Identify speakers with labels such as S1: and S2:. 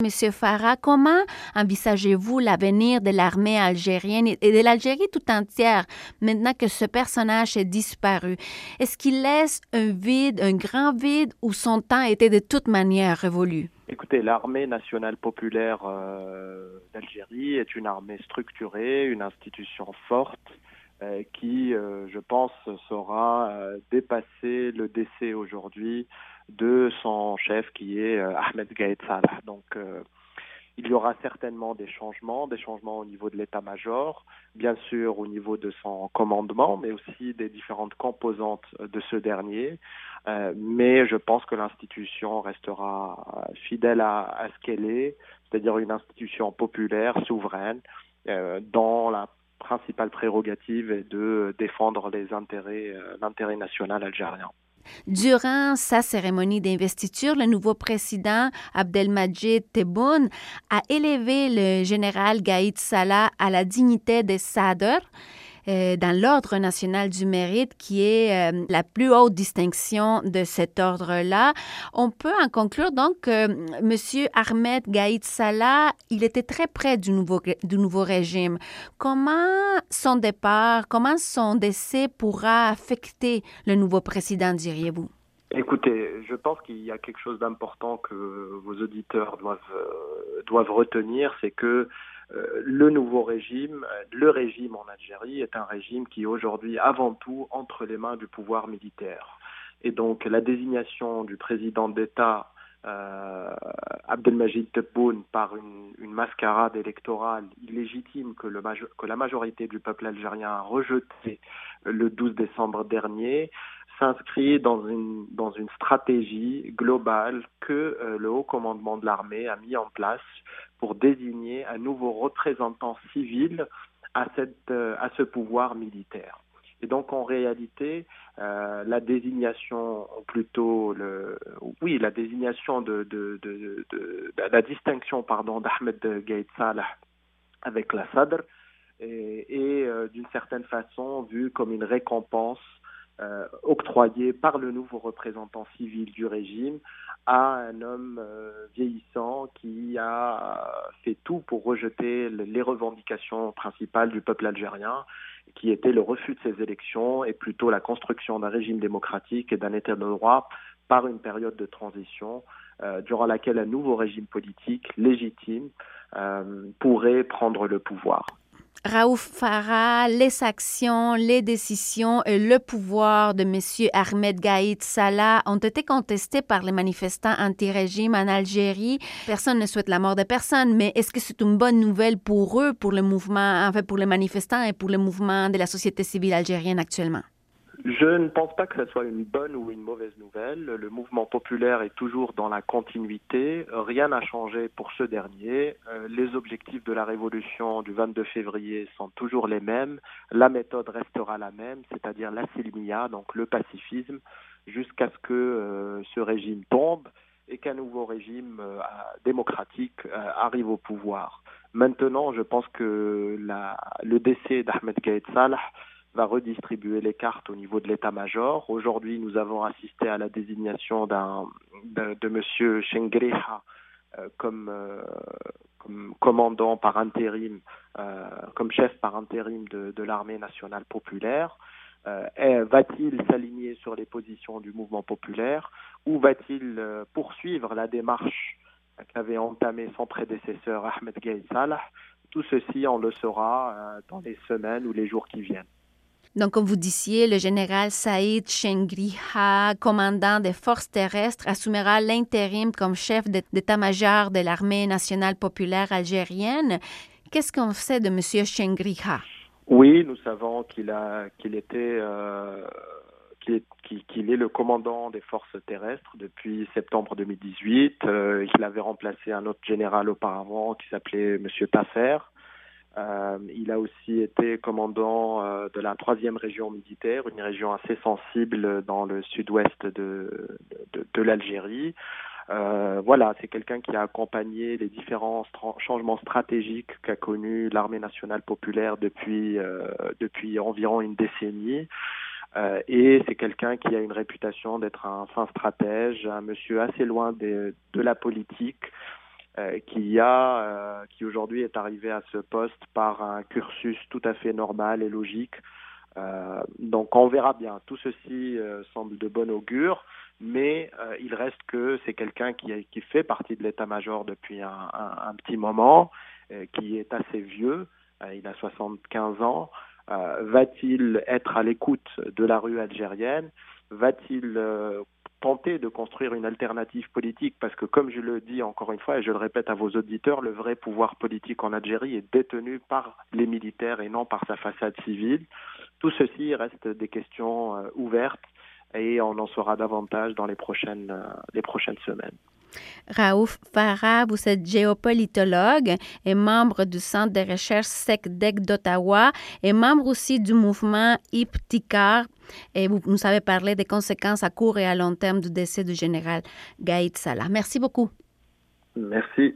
S1: Monsieur Farah, comment envisagez-vous l'avenir de l'armée algérienne et de l'Algérie tout entière maintenant que ce personnage est disparu? Est-ce qu'il laisse un vide, un grand vide, ou son temps était de toute manière révolu?
S2: Écoutez, l'armée nationale populaire euh, d'Algérie est une armée structurée, une institution forte qui, euh, je pense, saura dépasser le décès aujourd'hui de son chef qui est euh, Ahmed Gaïd Salah. Donc euh, il y aura certainement des changements, des changements au niveau de l'état-major, bien sûr au niveau de son commandement, mais aussi des différentes composantes de ce dernier. Euh, mais je pense que l'institution restera fidèle à, ce qu'elle est, c'est-à-dire une institution populaire, souveraine, euh, dont la principale prérogative est de défendre les intérêts, l'intérêt national algérien.
S1: Durant sa cérémonie d'investiture, le nouveau président Abdelmajid Tebboune a élevé le général Gaïd Salah à la dignité de Sadr euh, dans l'Ordre national du mérite, qui est euh, la plus haute distinction de cet ordre-là. On peut en conclure donc que M. Ahmed Gaïd Salah, il était très près du nouveau, du nouveau régime. Comment son départ, comment son décès pourra affecter le nouveau président, diriez-vous?
S2: Écoutez, je pense qu'il y a quelque chose d'important que vos auditeurs doivent, euh, doivent retenir, c'est que euh, le nouveau régime, le régime en Algérie est un régime qui est aujourd'hui avant tout entre les mains du pouvoir militaire. Et donc la désignation du président d'État euh, Abdelmajid Tebboune par une, mascarade électorale illégitime que, que la majorité du peuple algérien a rejeté le 12 décembre dernier s'inscrit dans une, dans une stratégie globale que euh, le haut commandement de l'armée a mis en place pour désigner un nouveau représentant civil à, cette, euh, à ce pouvoir militaire. Et donc en réalité, euh, la désignation, plutôt le, oui, la désignation de, de, de, la distinction, pardon, d'Ahmed Gaïd Salah avec la Sadr est, d'une certaine façon vue comme une récompense euh, par le nouveau représentant civil du régime à un homme euh, vieillissant qui a fait tout pour rejeter les revendications principales du peuple algérien, qui était le refus de ces élections et plutôt la construction d'un régime démocratique et d'un État de droit par une période de transition euh, durant laquelle un nouveau régime politique légitime euh, pourrait prendre le pouvoir.
S1: Raouf Farah, les actions, les décisions et le pouvoir de M. Ahmed Gaïd Salah ont été contestés par les manifestants anti-régime en Algérie. Personne ne souhaite la mort de personne, mais est-ce que c'est une bonne nouvelle pour eux, pour le mouvement, enfin pour les manifestants et pour le mouvement de la société civile algérienne actuellement?
S2: Je ne pense pas que ce soit une bonne ou une mauvaise nouvelle. Le mouvement populaire est toujours dans la continuité. Rien n'a changé pour ce dernier. Euh, les objectifs de la révolution du 22 février sont toujours les mêmes. La méthode restera la même, c'est-à-dire la silmia, donc le pacifisme, jusqu'à ce que euh, ce régime tombe et qu'un nouveau régime euh, démocratique arrive au pouvoir. Maintenant, je pense que le décès d'Ahmed Gaïd Salah va redistribuer les cartes au niveau de l'état-major. Aujourd'hui, nous avons assisté à la désignation d'un de, de Monsieur Shengriha euh, comme, euh, comme commandant par intérim, euh, comme chef par intérim de, l'armée nationale populaire. Va-t-il s'aligner sur les positions du mouvement populaire ou va-t-il poursuivre la démarche qu'avait entamée son prédécesseur Ahmed Gaïd Salah? Tout ceci, on le saura dans les semaines ou les jours qui viennent.
S1: Donc, comme vous disiez, le général Saïd Chengriha, commandant des forces terrestres, assumera l'intérim comme chef d'état-major de l'armée nationale populaire algérienne. Qu'est-ce qu'on sait de M. Chengriha?
S2: Oui, nous savons qu'il qu'il était euh, qu'il est le commandant des forces terrestres depuis septembre 2018. Euh, il avait remplacé un autre général auparavant qui s'appelait M. Tasser. Euh, il a aussi été commandant euh, de la troisième région militaire, une région assez sensible dans le sud-ouest de, l'Algérie. Euh, voilà, c'est quelqu'un qui a accompagné les différents changements stratégiques qu'a connu l'armée nationale populaire depuis environ une décennie. Et c'est quelqu'un qui a une réputation d'être un fin stratège, un monsieur assez loin de la politique, qui a, qui aujourd'hui est arrivé à ce poste par un cursus tout à fait normal et logique. donc on verra bien. Tout ceci semble de bon augure mais euh, il reste que c'est quelqu'un qui, fait partie de l'état-major depuis un, un, petit moment, euh, qui est assez vieux, euh, il a 75 ans. Va-t-il être à l'écoute de la rue algérienne? Va-t-il tenter de construire une alternative politique parce que comme je le dis encore une fois et je le répète à vos auditeurs, le vrai pouvoir politique en Algérie est détenu par les militaires et non par sa façade civile. Tout ceci reste des questions ouvertes et on en saura davantage dans les prochaines, euh, les prochaines semaines.
S1: Raouf Farah, vous êtes géopolitologue et membre du Centre de recherche SECDEC d'Ottawa et membre aussi du mouvement IPTICAR. Et vous nous avez parlé des conséquences à court et à long terme du décès du général Gaïd Salah. Merci beaucoup.
S2: Merci.